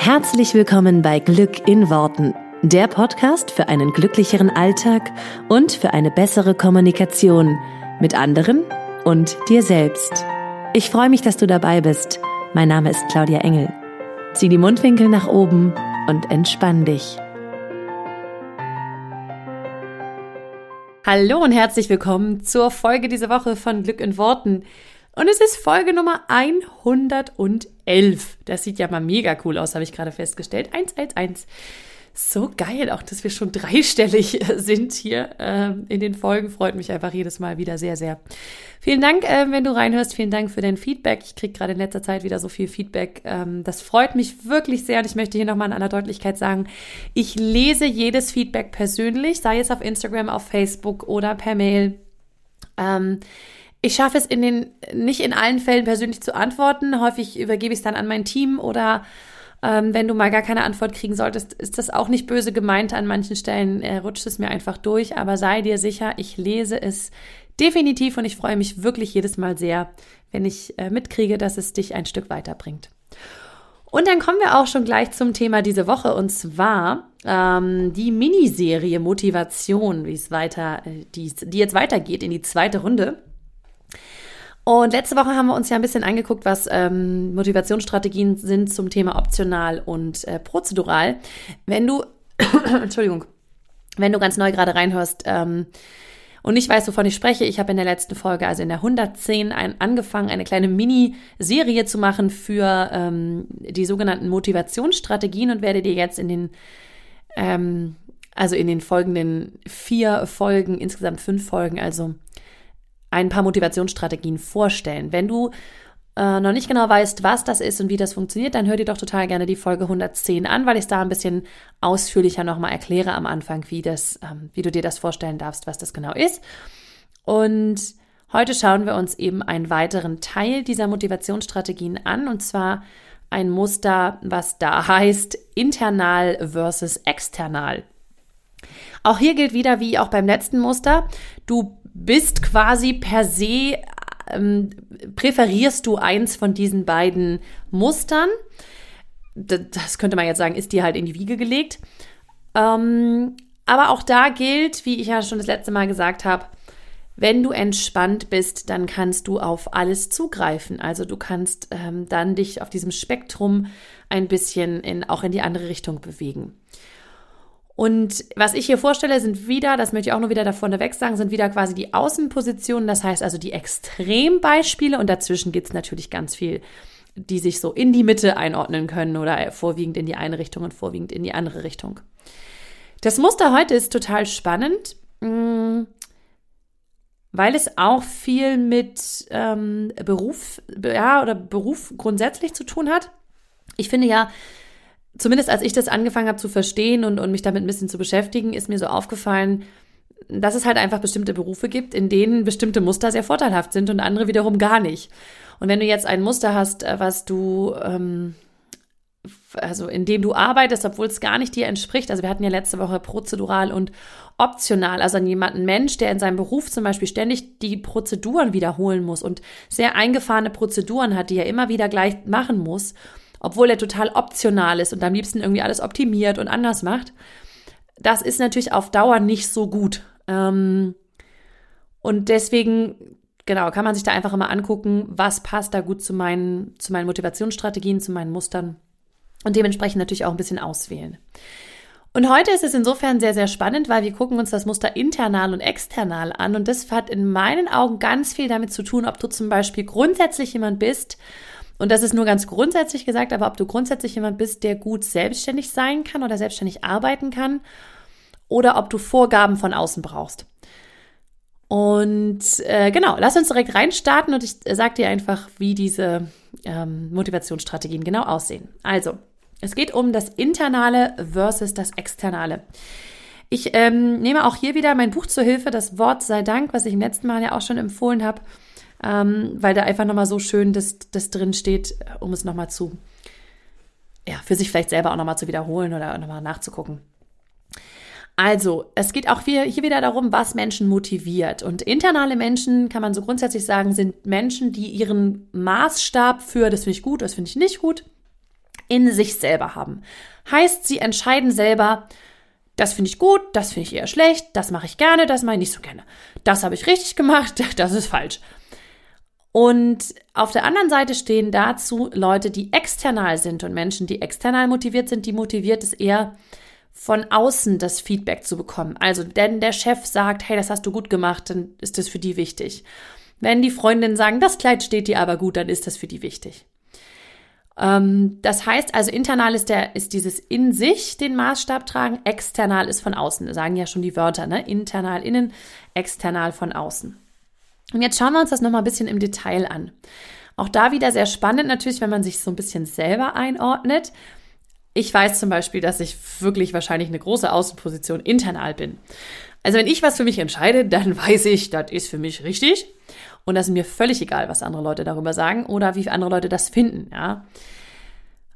Herzlich willkommen bei Glück in Worten, der Podcast für einen glücklicheren Alltag und für eine bessere Kommunikation mit anderen und dir selbst. Ich freue mich, dass du dabei bist. Mein Name ist Claudia Engel. Zieh die Mundwinkel nach oben und entspann dich. Hallo und herzlich willkommen zur Folge dieser Woche von Glück in Worten. Und es ist Folge Nummer 111. Das sieht ja mal mega cool aus, habe ich gerade festgestellt. 111. So geil, auch dass wir schon dreistellig sind hier äh, in den Folgen. Freut mich einfach jedes Mal wieder sehr, sehr. Vielen Dank, äh, wenn du reinhörst. Vielen Dank für dein Feedback. Ich kriege gerade in letzter Zeit wieder so viel Feedback. Ähm, das freut mich wirklich sehr. Und ich möchte hier nochmal in aller Deutlichkeit sagen, ich lese jedes Feedback persönlich, sei es auf Instagram, auf Facebook oder per Mail. Ähm, ich schaffe es in den, nicht in allen Fällen persönlich zu antworten. Häufig übergebe ich es dann an mein Team oder ähm, wenn du mal gar keine Antwort kriegen solltest, ist das auch nicht böse gemeint. An manchen Stellen äh, rutscht es mir einfach durch. Aber sei dir sicher, ich lese es definitiv und ich freue mich wirklich jedes Mal sehr, wenn ich äh, mitkriege, dass es dich ein Stück weiterbringt. Und dann kommen wir auch schon gleich zum Thema diese Woche und zwar ähm, die Miniserie Motivation, wie es weiter, äh, die, die jetzt weitergeht in die zweite Runde. Und letzte Woche haben wir uns ja ein bisschen angeguckt, was ähm, Motivationsstrategien sind zum Thema optional und äh, prozedural. Wenn du, Entschuldigung, wenn du ganz neu gerade reinhörst ähm, und nicht weißt, wovon ich spreche, ich habe in der letzten Folge, also in der 110, ein, angefangen, eine kleine Mini-Serie zu machen für ähm, die sogenannten Motivationsstrategien und werde dir jetzt in den ähm, also in den folgenden vier Folgen, insgesamt fünf Folgen, also ein paar Motivationsstrategien vorstellen. Wenn du äh, noch nicht genau weißt, was das ist und wie das funktioniert, dann hör dir doch total gerne die Folge 110 an, weil ich es da ein bisschen ausführlicher nochmal erkläre am Anfang, wie, das, ähm, wie du dir das vorstellen darfst, was das genau ist. Und heute schauen wir uns eben einen weiteren Teil dieser Motivationsstrategien an, und zwar ein Muster, was da heißt internal versus external. Auch hier gilt wieder wie auch beim letzten Muster, du bist quasi per se, ähm, präferierst du eins von diesen beiden Mustern. Das könnte man jetzt sagen, ist dir halt in die Wiege gelegt. Ähm, aber auch da gilt, wie ich ja schon das letzte Mal gesagt habe, wenn du entspannt bist, dann kannst du auf alles zugreifen. Also du kannst ähm, dann dich auf diesem Spektrum ein bisschen in, auch in die andere Richtung bewegen. Und was ich hier vorstelle, sind wieder, das möchte ich auch nur wieder davon weg sagen, sind wieder quasi die Außenpositionen, das heißt also die Extrembeispiele und dazwischen gibt es natürlich ganz viel, die sich so in die Mitte einordnen können oder vorwiegend in die eine Richtung und vorwiegend in die andere Richtung. Das Muster heute ist total spannend, mm, weil es auch viel mit ähm, Beruf, ja, oder Beruf grundsätzlich zu tun hat. Ich finde ja, zumindest als ich das angefangen habe zu verstehen und, und mich damit ein bisschen zu beschäftigen, ist mir so aufgefallen, dass es halt einfach bestimmte Berufe gibt, in denen bestimmte Muster sehr vorteilhaft sind und andere wiederum gar nicht. Und wenn du jetzt ein Muster hast, äh, was du, ähm, also in dem du arbeitest, obwohl es gar nicht dir entspricht, also wir hatten ja letzte Woche prozedural und optional, also an jemanden Mensch, der in seinem Beruf zum Beispiel ständig die Prozeduren wiederholen muss und sehr eingefahrene Prozeduren hat, die er immer wieder gleich machen muss obwohl er total optional ist und am liebsten irgendwie alles optimiert und anders macht. Das ist natürlich auf Dauer nicht so gut. Ähm, und deswegen, genau, kann man sich da einfach immer angucken, was passt da gut zu meinen, zu meinen Motivationsstrategien, zu meinen Mustern und dementsprechend natürlich auch ein bisschen auswählen. Und heute ist es insofern sehr, sehr spannend, weil wir gucken uns das Muster internal und external an. Und das hat in meinen Augen ganz viel damit zu tun, ob du zum Beispiel grundsätzlich jemand bist, und das ist nur ganz grundsätzlich gesagt, aber ob du grundsätzlich jemand bist, der gut selbstständig sein kann oder selbstständig arbeiten kann oder ob du Vorgaben von außen brauchst. Und äh, genau, lass uns direkt reinstarten und ich sage dir einfach, wie diese ähm, Motivationsstrategien genau aussehen. Also, es geht um das Internale versus das Externe. Ich ähm, nehme auch hier wieder mein Buch zur Hilfe, das Wort sei Dank, was ich im letzten Mal ja auch schon empfohlen habe ähm, weil da einfach nochmal so schön das, das drin steht, um es nochmal zu, ja, für sich vielleicht selber auch nochmal zu wiederholen oder nochmal nachzugucken. Also, es geht auch hier, hier wieder darum, was Menschen motiviert. Und internale Menschen, kann man so grundsätzlich sagen, sind Menschen, die ihren Maßstab für, das finde ich gut, das finde ich nicht gut, in sich selber haben. Heißt, sie entscheiden selber, das finde ich gut, das finde ich eher schlecht, das mache ich gerne, das mache ich nicht so gerne. Das habe ich richtig gemacht, das ist falsch. Und auf der anderen Seite stehen dazu Leute, die external sind und Menschen, die external motiviert sind, die motiviert es eher von außen das Feedback zu bekommen. Also, wenn der Chef sagt, hey, das hast du gut gemacht, dann ist das für die wichtig. Wenn die Freundinnen sagen, das Kleid steht dir aber gut, dann ist das für die wichtig. Ähm, das heißt also, internal ist, der, ist dieses in sich den Maßstab tragen, external ist von außen. Das sagen ja schon die Wörter, ne? Internal innen, external von außen. Und jetzt schauen wir uns das nochmal ein bisschen im Detail an. Auch da wieder sehr spannend natürlich, wenn man sich so ein bisschen selber einordnet. Ich weiß zum Beispiel, dass ich wirklich wahrscheinlich eine große Außenposition internal bin. Also wenn ich was für mich entscheide, dann weiß ich, das ist für mich richtig. Und das ist mir völlig egal, was andere Leute darüber sagen oder wie andere Leute das finden. Ja.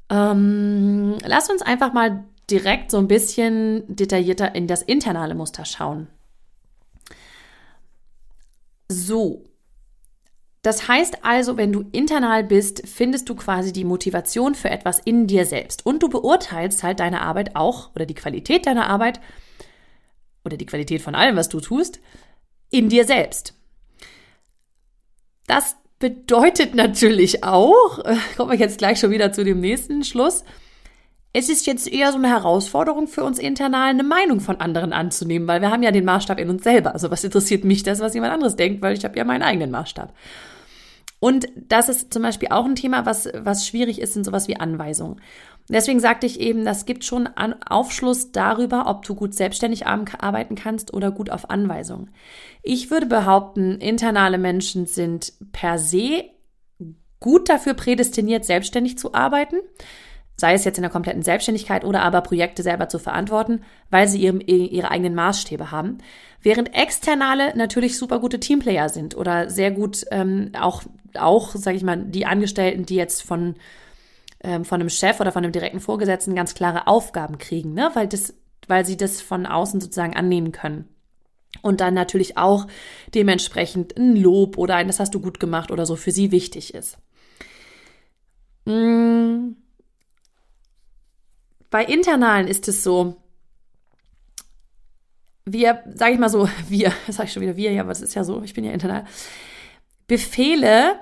Ähm, lass uns einfach mal direkt so ein bisschen detaillierter in das internale Muster schauen. So. Das heißt also, wenn du internal bist, findest du quasi die Motivation für etwas in dir selbst. Und du beurteilst halt deine Arbeit auch oder die Qualität deiner Arbeit oder die Qualität von allem, was du tust, in dir selbst. Das bedeutet natürlich auch, kommen wir jetzt gleich schon wieder zu dem nächsten Schluss, es ist jetzt eher so eine Herausforderung für uns internal, eine Meinung von anderen anzunehmen, weil wir haben ja den Maßstab in uns selber. Also was interessiert mich das, was jemand anderes denkt, weil ich habe ja meinen eigenen Maßstab. Und das ist zum Beispiel auch ein Thema, was, was schwierig ist, sind sowas wie Anweisungen. Deswegen sagte ich eben, das gibt schon Aufschluss darüber, ob du gut selbstständig arbeiten kannst oder gut auf Anweisungen. Ich würde behaupten, internale Menschen sind per se gut dafür prädestiniert, selbstständig zu arbeiten sei es jetzt in der kompletten Selbstständigkeit oder aber Projekte selber zu verantworten, weil sie ihre, ihre eigenen Maßstäbe haben. Während Externe natürlich super gute Teamplayer sind oder sehr gut ähm, auch, auch sage ich mal, die Angestellten, die jetzt von, ähm, von einem Chef oder von einem direkten Vorgesetzten ganz klare Aufgaben kriegen, ne? weil, das, weil sie das von außen sozusagen annehmen können. Und dann natürlich auch dementsprechend ein Lob oder ein, das hast du gut gemacht oder so für sie wichtig ist. Mmh bei internalen ist es so, wir, sage ich mal so, wir, das sage ich schon wieder wir, ja, aber das ist ja so, ich bin ja internal. Befehle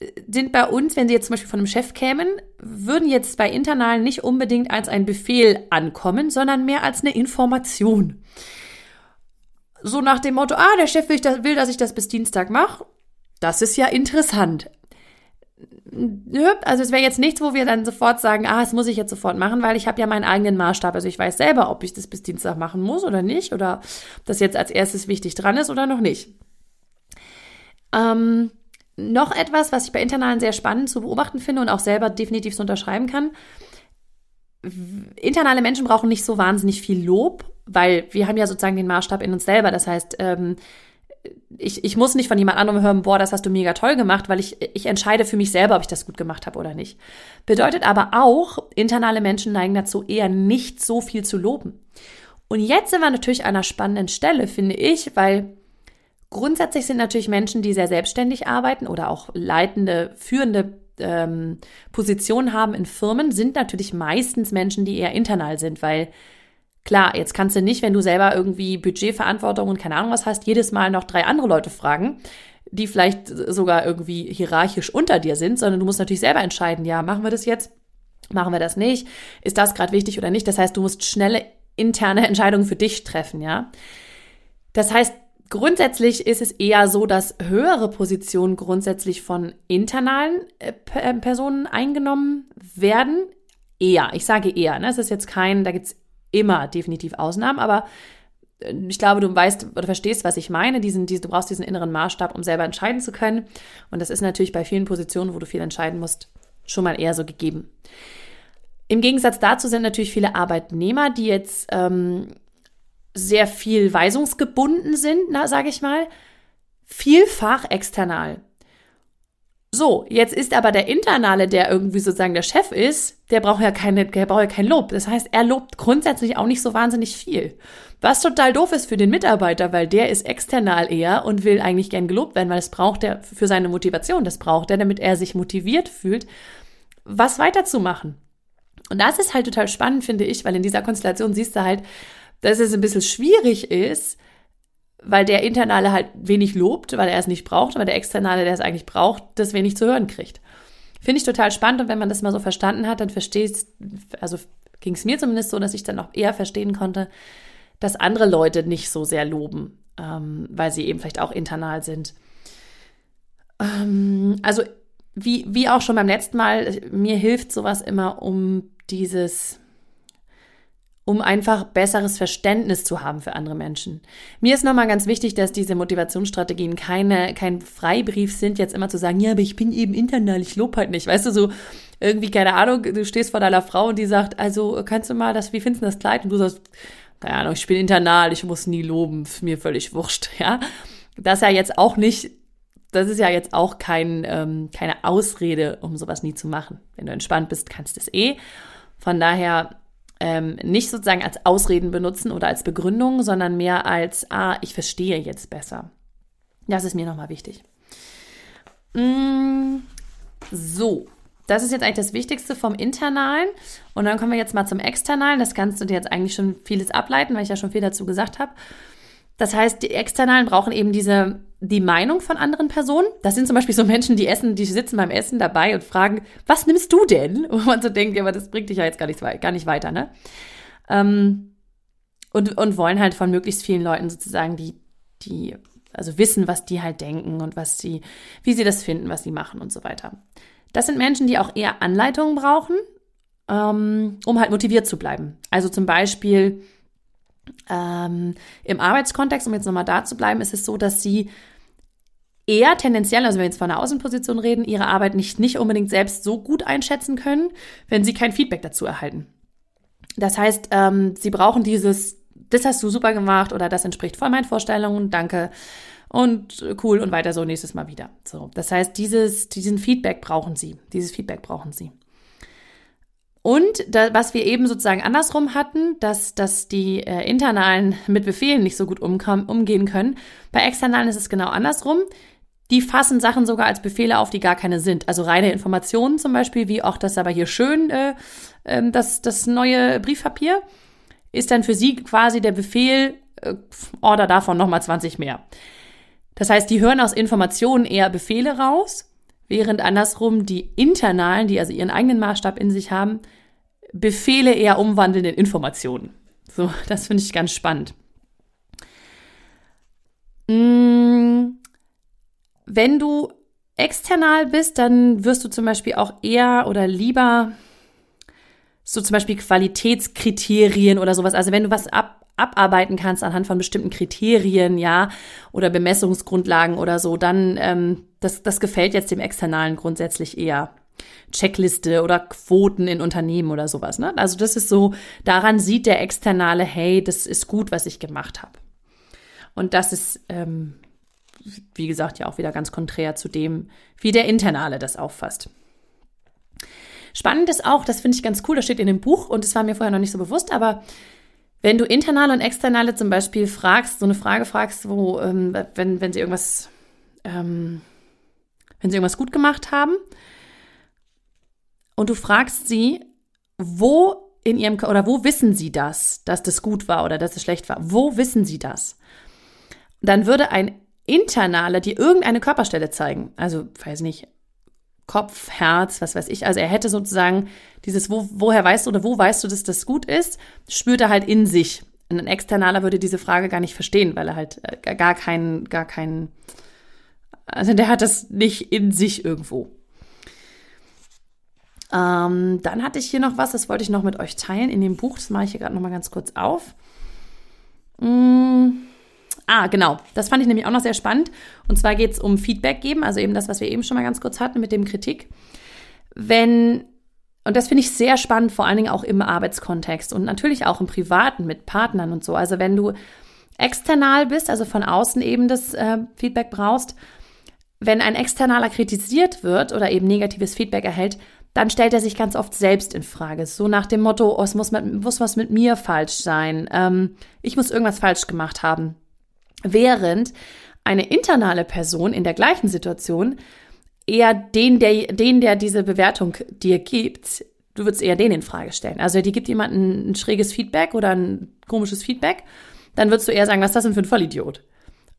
äh, sind bei uns, wenn sie jetzt zum Beispiel von einem Chef kämen, würden jetzt bei internalen nicht unbedingt als ein Befehl ankommen, sondern mehr als eine Information. So nach dem Motto, ah, der Chef will, will dass ich das bis Dienstag mache. Das ist ja interessant also es wäre jetzt nichts, wo wir dann sofort sagen, ah, das muss ich jetzt sofort machen, weil ich habe ja meinen eigenen Maßstab. Also ich weiß selber, ob ich das bis Dienstag machen muss oder nicht oder ob das jetzt als erstes wichtig dran ist oder noch nicht. Ähm, noch etwas, was ich bei Internalen sehr spannend zu beobachten finde und auch selber definitiv so unterschreiben kann. Internale Menschen brauchen nicht so wahnsinnig viel Lob, weil wir haben ja sozusagen den Maßstab in uns selber. Das heißt, ähm, ich, ich muss nicht von jemand anderem hören, boah, das hast du mega toll gemacht, weil ich, ich entscheide für mich selber, ob ich das gut gemacht habe oder nicht. Bedeutet aber auch, internale Menschen neigen dazu, eher nicht so viel zu loben. Und jetzt sind wir natürlich an einer spannenden Stelle, finde ich, weil grundsätzlich sind natürlich Menschen, die sehr selbstständig arbeiten oder auch leitende, führende ähm, Positionen haben in Firmen, sind natürlich meistens Menschen, die eher internal sind, weil Klar, jetzt kannst du nicht, wenn du selber irgendwie Budgetverantwortung und keine Ahnung was hast, jedes Mal noch drei andere Leute fragen, die vielleicht sogar irgendwie hierarchisch unter dir sind, sondern du musst natürlich selber entscheiden, ja, machen wir das jetzt? Machen wir das nicht? Ist das gerade wichtig oder nicht? Das heißt, du musst schnelle interne Entscheidungen für dich treffen, ja? Das heißt, grundsätzlich ist es eher so, dass höhere Positionen grundsätzlich von internalen äh, Personen eingenommen werden. Eher, ich sage eher, ne? Es ist jetzt kein, da gibt's immer definitiv Ausnahmen, aber äh, ich glaube, du weißt oder verstehst, was ich meine. Diesen, diesen, du brauchst diesen inneren Maßstab, um selber entscheiden zu können. Und das ist natürlich bei vielen Positionen, wo du viel entscheiden musst, schon mal eher so gegeben. Im Gegensatz dazu sind natürlich viele Arbeitnehmer, die jetzt ähm, sehr viel weisungsgebunden sind, sage ich mal, vielfach external. So, jetzt ist aber der Internale, der irgendwie sozusagen der Chef ist, der braucht ja keine, der braucht ja kein Lob. Das heißt, er lobt grundsätzlich auch nicht so wahnsinnig viel. Was total doof ist für den Mitarbeiter, weil der ist external eher und will eigentlich gern gelobt werden, weil das braucht er für seine Motivation. Das braucht er, damit er sich motiviert fühlt, was weiterzumachen. Und das ist halt total spannend, finde ich, weil in dieser Konstellation siehst du halt, dass es ein bisschen schwierig ist, weil der Internale halt wenig lobt, weil er es nicht braucht, aber der Externe, der es eigentlich braucht, das wenig zu hören kriegt. Finde ich total spannend und wenn man das mal so verstanden hat, dann verstehst, also ging es mir zumindest so, dass ich dann auch eher verstehen konnte, dass andere Leute nicht so sehr loben, ähm, weil sie eben vielleicht auch internal sind. Ähm, also wie, wie auch schon beim letzten Mal, mir hilft sowas immer, um dieses um einfach besseres Verständnis zu haben für andere Menschen. Mir ist nochmal ganz wichtig, dass diese Motivationsstrategien keine, kein Freibrief sind, jetzt immer zu sagen, ja, aber ich bin eben internal, ich lobe halt nicht. Weißt du, so irgendwie, keine Ahnung, du stehst vor deiner Frau und die sagt, also kannst du mal das, wie findest du das Kleid? Und du sagst, keine Ahnung, ich bin internal, ich muss nie loben, ist mir völlig wurscht, ja. Das ist ja jetzt auch nicht, das ist ja jetzt auch kein, ähm, keine Ausrede, um sowas nie zu machen. Wenn du entspannt bist, kannst du es eh. Von daher ähm, nicht sozusagen als Ausreden benutzen oder als Begründung, sondern mehr als, ah, ich verstehe jetzt besser. Das ist mir nochmal wichtig. Mm, so, das ist jetzt eigentlich das Wichtigste vom Internalen. Und dann kommen wir jetzt mal zum Externalen. Das kannst du dir jetzt eigentlich schon vieles ableiten, weil ich ja schon viel dazu gesagt habe. Das heißt, die Externalen brauchen eben diese, die Meinung von anderen Personen. Das sind zum Beispiel so Menschen, die essen, die sitzen beim Essen dabei und fragen, was nimmst du denn? Und man so denkt, ja, aber das bringt dich ja jetzt gar nicht, gar nicht weiter, ne? Ähm, und, und wollen halt von möglichst vielen Leuten sozusagen die, die, also wissen, was die halt denken und was sie, wie sie das finden, was sie machen und so weiter. Das sind Menschen, die auch eher Anleitungen brauchen, ähm, um halt motiviert zu bleiben. Also zum Beispiel, ähm, Im Arbeitskontext, um jetzt nochmal da zu bleiben, ist es so, dass sie eher tendenziell, also wenn wir jetzt von einer Außenposition reden, ihre Arbeit nicht, nicht unbedingt selbst so gut einschätzen können, wenn sie kein Feedback dazu erhalten. Das heißt, ähm, sie brauchen dieses, das hast du super gemacht oder das entspricht voll meinen Vorstellungen, danke und cool und weiter so nächstes Mal wieder. So, das heißt, dieses, diesen Feedback brauchen sie, dieses Feedback brauchen sie. Und da, was wir eben sozusagen andersrum hatten, dass, dass die äh, internalen mit Befehlen nicht so gut umkommen, umgehen können. Bei externalen ist es genau andersrum. Die fassen Sachen sogar als Befehle auf, die gar keine sind. Also reine Informationen zum Beispiel, wie auch das aber hier schön, äh, äh, das, das neue Briefpapier, ist dann für sie quasi der Befehl, äh, order davon nochmal 20 mehr. Das heißt, die hören aus Informationen eher Befehle raus während andersrum die internalen, die also ihren eigenen Maßstab in sich haben, Befehle eher umwandeln in Informationen. So, das finde ich ganz spannend. Mm, wenn du external bist, dann wirst du zum Beispiel auch eher oder lieber so zum Beispiel Qualitätskriterien oder sowas. Also wenn du was ab, abarbeiten kannst anhand von bestimmten Kriterien, ja, oder Bemessungsgrundlagen oder so, dann ähm, das, das gefällt jetzt dem Externalen grundsätzlich eher. Checkliste oder Quoten in Unternehmen oder sowas. Ne? Also das ist so, daran sieht der Externale, hey, das ist gut, was ich gemacht habe. Und das ist, ähm, wie gesagt, ja auch wieder ganz konträr zu dem, wie der Internale das auffasst. Spannend ist auch, das finde ich ganz cool, das steht in dem Buch und es war mir vorher noch nicht so bewusst, aber wenn du internale und externe zum Beispiel fragst, so eine Frage fragst, wo, ähm, wenn, wenn sie irgendwas, ähm, wenn sie irgendwas gut gemacht haben und du fragst sie, wo in ihrem, oder wo wissen sie das, dass das gut war oder dass es schlecht war? Wo wissen sie das? Dann würde ein Internaler dir irgendeine Körperstelle zeigen. Also, weiß nicht, Kopf, Herz, was weiß ich. Also er hätte sozusagen dieses, wo, woher weißt du oder wo weißt du, dass das gut ist, spürt er halt in sich. ein Externaler würde diese Frage gar nicht verstehen, weil er halt äh, gar keinen, gar keinen, also der hat das nicht in sich irgendwo. Ähm, dann hatte ich hier noch was, das wollte ich noch mit euch teilen in dem Buch. Das mache ich hier gerade noch mal ganz kurz auf. Mmh. Ah, genau. Das fand ich nämlich auch noch sehr spannend. Und zwar geht es um Feedback geben, also eben das, was wir eben schon mal ganz kurz hatten mit dem Kritik. Wenn, und das finde ich sehr spannend, vor allen Dingen auch im Arbeitskontext und natürlich auch im Privaten mit Partnern und so. Also wenn du external bist, also von außen eben das äh, Feedback brauchst, wenn ein Externaler kritisiert wird oder eben negatives Feedback erhält, dann stellt er sich ganz oft selbst in Frage. So nach dem Motto, oh, es muss, mit, muss was mit mir falsch sein. Ähm, ich muss irgendwas falsch gemacht haben. Während eine internale Person in der gleichen Situation eher den, der, den, der diese Bewertung dir gibt, du würdest eher den in Frage stellen. Also dir gibt jemand ein, ein schräges Feedback oder ein komisches Feedback, dann würdest du eher sagen, was ist das denn für ein Vollidiot?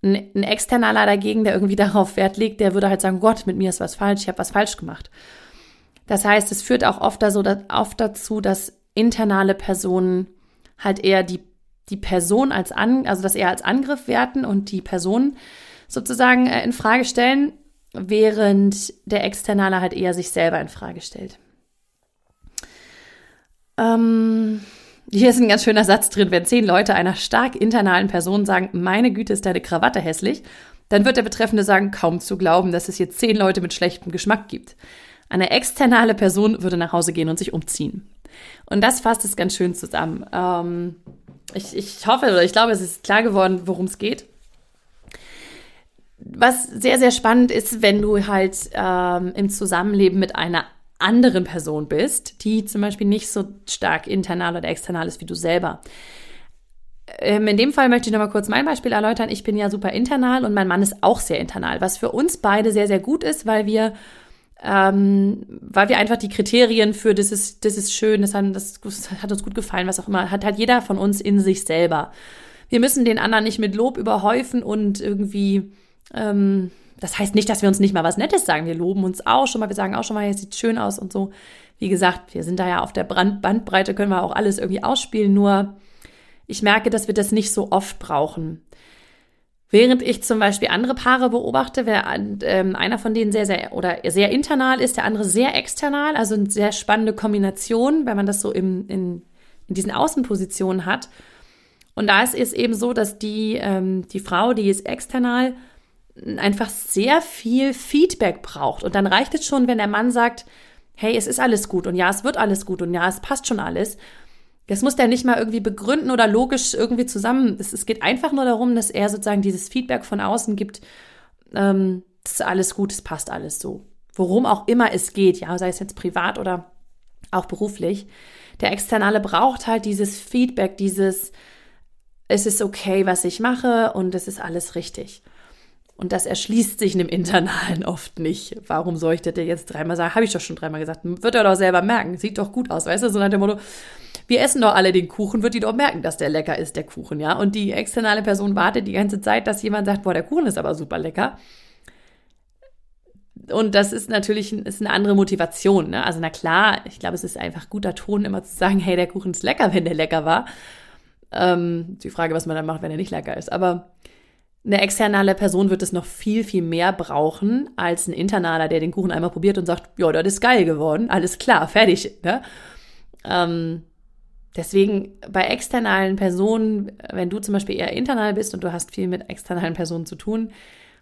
Ein, ein Externaler dagegen, der irgendwie darauf Wert legt, der würde halt sagen, Gott, mit mir ist was falsch, ich habe was falsch gemacht. Das heißt, es führt auch oft, also, oft dazu, dass internale Personen halt eher die, die Person als an, also das eher als Angriff werten und die Person sozusagen äh, in Frage stellen, während der Externale halt eher sich selber in Frage stellt. Ähm, hier ist ein ganz schöner Satz drin, wenn zehn Leute einer stark internalen Person sagen, meine Güte, ist deine Krawatte hässlich, dann wird der Betreffende sagen, kaum zu glauben, dass es hier zehn Leute mit schlechtem Geschmack gibt. Eine externe Person würde nach Hause gehen und sich umziehen. Und das fasst es ganz schön zusammen. Ähm, ich, ich hoffe oder ich glaube, es ist klar geworden, worum es geht. Was sehr, sehr spannend ist, wenn du halt ähm, im Zusammenleben mit einer anderen Person bist, die zum Beispiel nicht so stark internal oder external ist wie du selber. Ähm, in dem Fall möchte ich nochmal kurz mein Beispiel erläutern. Ich bin ja super internal und mein Mann ist auch sehr internal, was für uns beide sehr, sehr gut ist, weil wir ähm, weil wir einfach die Kriterien für das ist, das ist schön, das hat, das hat uns gut gefallen, was auch immer, hat halt jeder von uns in sich selber. Wir müssen den anderen nicht mit Lob überhäufen und irgendwie ähm, das heißt nicht, dass wir uns nicht mal was Nettes sagen. Wir loben uns auch schon mal, wir sagen auch schon mal, es sieht schön aus und so. Wie gesagt, wir sind da ja auf der Bandbreite, können wir auch alles irgendwie ausspielen, nur ich merke, dass wir das nicht so oft brauchen. Während ich zum Beispiel andere Paare beobachte, wer ähm, einer von denen sehr, sehr oder sehr internal ist, der andere sehr external, also eine sehr spannende Kombination, wenn man das so im, in, in diesen Außenpositionen hat. Und da ist es eben so, dass die, ähm, die Frau, die ist external, einfach sehr viel Feedback braucht. Und dann reicht es schon, wenn der Mann sagt, hey, es ist alles gut und ja, es wird alles gut und ja, es passt schon alles. Das muss der nicht mal irgendwie begründen oder logisch irgendwie zusammen. Es, es geht einfach nur darum, dass er sozusagen dieses Feedback von außen gibt, ähm, es ist alles gut, es passt alles so. Worum auch immer es geht, ja, sei es jetzt privat oder auch beruflich. Der Externale braucht halt dieses Feedback, dieses, es ist okay, was ich mache und es ist alles richtig. Und das erschließt sich einem Internalen oft nicht. Warum soll ich das denn jetzt dreimal sagen? Habe ich doch schon dreimal gesagt. Wird er doch selber merken. Sieht doch gut aus, weißt du? So nach dem Motto, wir essen doch alle den Kuchen, wird die doch merken, dass der lecker ist, der Kuchen, ja? Und die externe Person wartet die ganze Zeit, dass jemand sagt, boah, der Kuchen ist aber super lecker. Und das ist natürlich ist eine andere Motivation. Ne? Also na klar, ich glaube, es ist einfach guter Ton, immer zu sagen, hey, der Kuchen ist lecker, wenn der lecker war. Ähm, die Frage, was man dann macht, wenn er nicht lecker ist. Aber eine externe Person wird es noch viel, viel mehr brauchen als ein internaler, der den Kuchen einmal probiert und sagt, ja, das ist geil geworden, alles klar, fertig. Ne? Ähm, deswegen bei externalen Personen, wenn du zum Beispiel eher internal bist und du hast viel mit externalen Personen zu tun,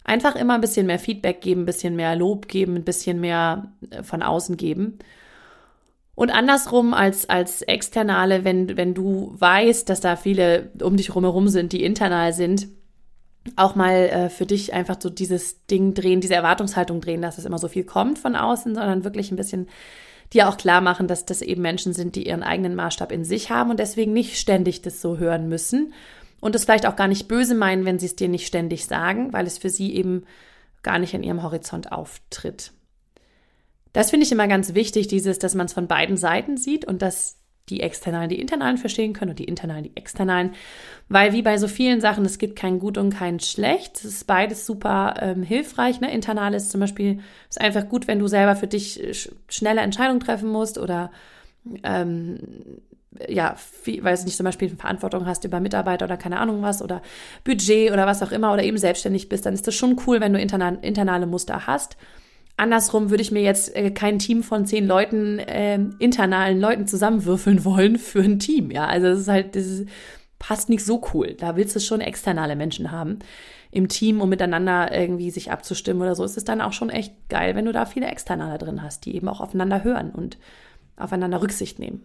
einfach immer ein bisschen mehr Feedback geben, ein bisschen mehr Lob geben, ein bisschen mehr äh, von außen geben. Und andersrum als, als Externale, wenn, wenn du weißt, dass da viele um dich rumherum sind, die internal sind, auch mal äh, für dich einfach so dieses Ding drehen, diese Erwartungshaltung drehen, dass es immer so viel kommt von außen, sondern wirklich ein bisschen dir auch klar machen, dass das eben Menschen sind, die ihren eigenen Maßstab in sich haben und deswegen nicht ständig das so hören müssen und es vielleicht auch gar nicht böse meinen, wenn sie es dir nicht ständig sagen, weil es für sie eben gar nicht in ihrem Horizont auftritt. Das finde ich immer ganz wichtig, dieses, dass man es von beiden Seiten sieht und dass die Externalen die Internalen verstehen können und die Internalen die Externalen. Weil wie bei so vielen Sachen, es gibt kein Gut und kein Schlecht. Es ist beides super ähm, hilfreich. Ne? Internal ist zum Beispiel ist einfach gut, wenn du selber für dich äh, sch schnelle Entscheidungen treffen musst oder ähm, ja, viel, weil du nicht zum Beispiel Verantwortung hast über Mitarbeiter oder keine Ahnung was oder Budget oder was auch immer oder eben selbstständig bist, dann ist das schon cool, wenn du internal, internale Muster hast. Andersrum würde ich mir jetzt äh, kein Team von zehn Leuten, äh, internalen Leuten zusammenwürfeln wollen für ein Team. Ja, also das ist halt, das ist, passt nicht so cool. Da willst du schon externe Menschen haben im Team, um miteinander irgendwie sich abzustimmen oder so. Ist es dann auch schon echt geil, wenn du da viele Externe drin hast, die eben auch aufeinander hören und aufeinander Rücksicht nehmen.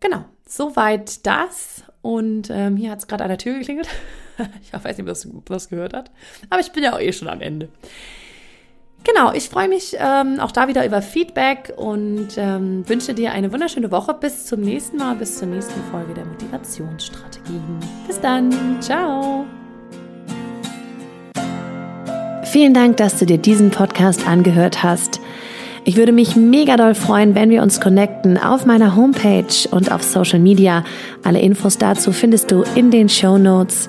Genau, soweit das. Und ähm, hier hat es gerade an der Tür geklingelt. ich weiß nicht, ob du das gehört hat. Aber ich bin ja auch eh schon am Ende. Genau, ich freue mich ähm, auch da wieder über Feedback und ähm, wünsche dir eine wunderschöne Woche. Bis zum nächsten Mal, bis zur nächsten Folge der Motivationsstrategien. Bis dann, ciao. Vielen Dank, dass du dir diesen Podcast angehört hast. Ich würde mich mega doll freuen, wenn wir uns connecten auf meiner Homepage und auf Social Media. Alle Infos dazu findest du in den Show Notes.